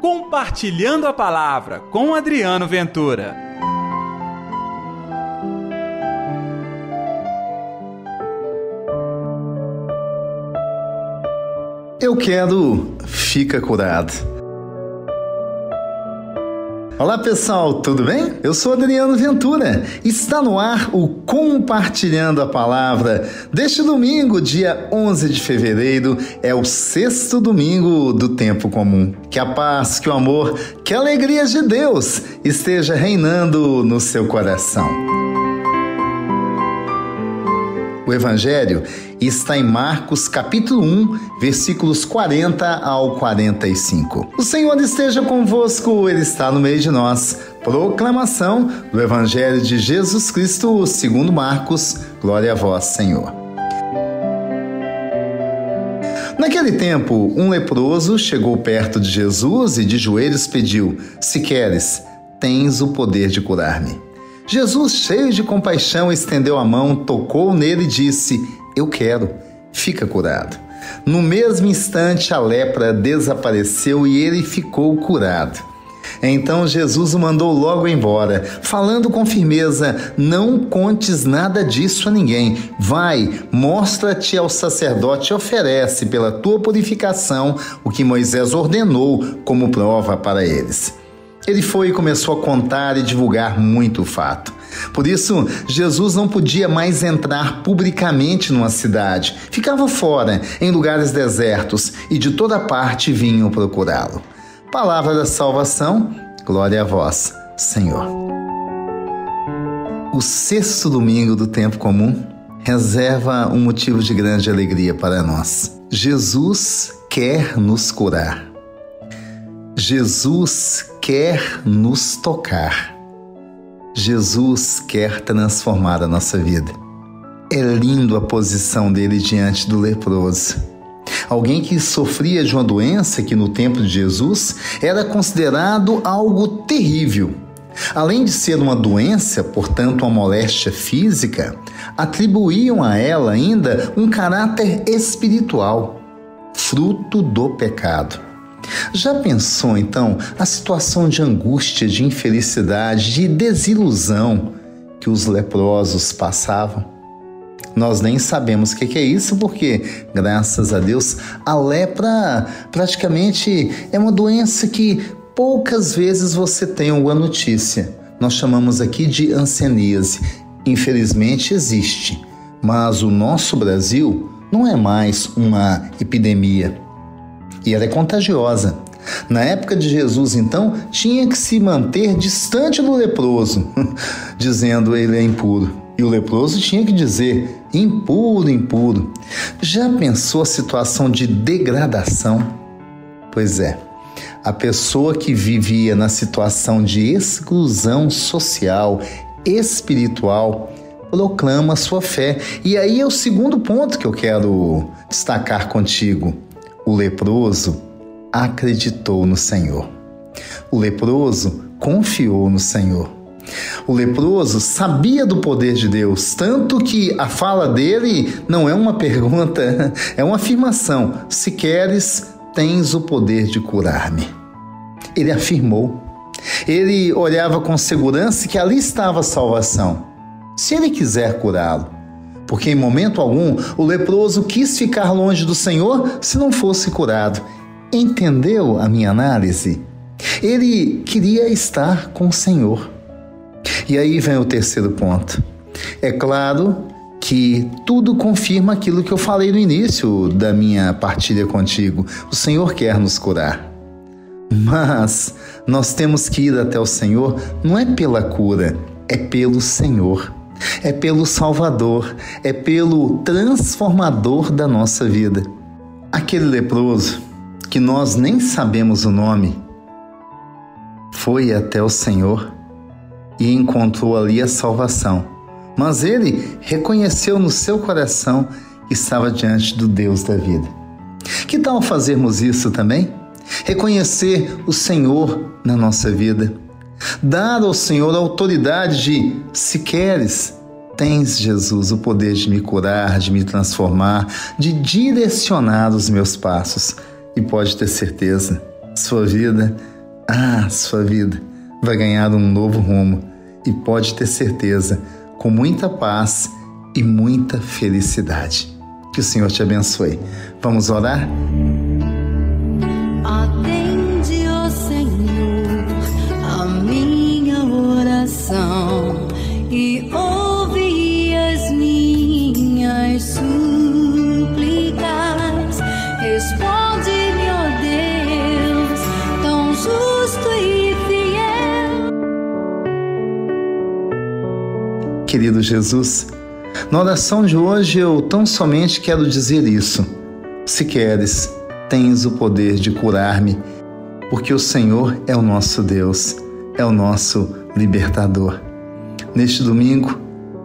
Compartilhando a Palavra com Adriano Ventura. Eu quero, fica curado. Olá pessoal, tudo bem? Eu sou Adriano Ventura. Está no ar o Compartilhando a Palavra. Deste domingo, dia 11 de fevereiro, é o sexto domingo do tempo comum. Que a paz, que o amor, que a alegria de Deus esteja reinando no seu coração. O Evangelho está em Marcos capítulo 1, versículos 40 ao 45. O Senhor esteja convosco, Ele está no meio de nós. Proclamação do Evangelho de Jesus Cristo segundo Marcos. Glória a vós, Senhor. Naquele tempo, um leproso chegou perto de Jesus e de joelhos pediu: Se queres, tens o poder de curar-me. Jesus, cheio de compaixão, estendeu a mão, tocou nele e disse: Eu quero, fica curado. No mesmo instante, a lepra desapareceu e ele ficou curado. Então Jesus o mandou logo embora, falando com firmeza: Não contes nada disso a ninguém. Vai, mostra-te ao sacerdote e oferece pela tua purificação o que Moisés ordenou como prova para eles. Ele foi e começou a contar e divulgar muito o fato. Por isso, Jesus não podia mais entrar publicamente numa cidade. Ficava fora, em lugares desertos, e de toda parte vinham procurá-lo. Palavra da salvação, glória a vós, Senhor. O sexto domingo do tempo comum reserva um motivo de grande alegria para nós. Jesus quer nos curar. Jesus quer nos tocar. Jesus quer transformar a nossa vida. É lindo a posição dele diante do leproso. Alguém que sofria de uma doença que no tempo de Jesus era considerado algo terrível. Além de ser uma doença, portanto, uma moléstia física, atribuíam a ela ainda um caráter espiritual, fruto do pecado. Já pensou então a situação de angústia, de infelicidade, de desilusão que os leprosos passavam? Nós nem sabemos o que é isso, porque, graças a Deus, a lepra praticamente é uma doença que poucas vezes você tem alguma notícia. Nós chamamos aqui de anseníase. Infelizmente existe, mas o nosso Brasil não é mais uma epidemia e ela é contagiosa. Na época de Jesus, então, tinha que se manter distante do leproso, dizendo ele é impuro. E o leproso tinha que dizer impuro, impuro. Já pensou a situação de degradação? Pois é, a pessoa que vivia na situação de exclusão social, espiritual, proclama sua fé. E aí é o segundo ponto que eu quero destacar contigo o leproso acreditou no Senhor. O leproso confiou no Senhor. O leproso sabia do poder de Deus, tanto que a fala dele não é uma pergunta, é uma afirmação: se queres, tens o poder de curar-me. Ele afirmou. Ele olhava com segurança que ali estava a salvação. Se ele quiser curá-lo, porque em momento algum o leproso quis ficar longe do Senhor se não fosse curado. Entendeu a minha análise? Ele queria estar com o Senhor. E aí vem o terceiro ponto. É claro que tudo confirma aquilo que eu falei no início da minha partilha contigo. O Senhor quer nos curar. Mas nós temos que ir até o Senhor não é pela cura, é pelo Senhor é pelo Salvador, é pelo transformador da nossa vida. Aquele leproso, que nós nem sabemos o nome, foi até o Senhor e encontrou ali a salvação. Mas ele reconheceu no seu coração que estava diante do Deus da vida. Que tal fazermos isso também? Reconhecer o Senhor na nossa vida Dar ao Senhor a autoridade de, se queres, tens, Jesus, o poder de me curar, de me transformar, de direcionar os meus passos. E pode ter certeza, sua vida Ah, sua vida vai ganhar um novo rumo e pode ter certeza, com muita paz e muita felicidade. Que o Senhor te abençoe. Vamos orar? Querido Jesus, na oração de hoje eu tão somente quero dizer isso. Se queres, tens o poder de curar-me, porque o Senhor é o nosso Deus, é o nosso libertador. Neste domingo,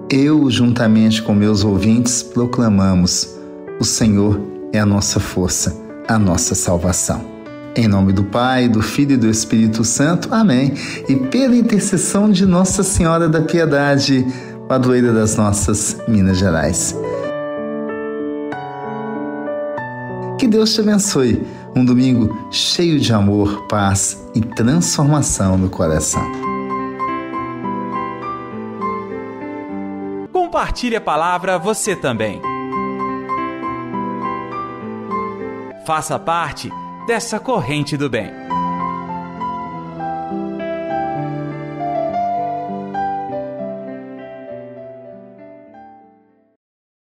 eu, juntamente com meus ouvintes, proclamamos: o Senhor é a nossa força, a nossa salvação. Em nome do Pai, do Filho e do Espírito Santo. Amém. E pela intercessão de Nossa Senhora da Piedade, padroeira das nossas Minas Gerais. Que Deus te abençoe. Um domingo cheio de amor, paz e transformação no coração. Compartilhe a palavra você também. Faça parte dessa corrente do bem.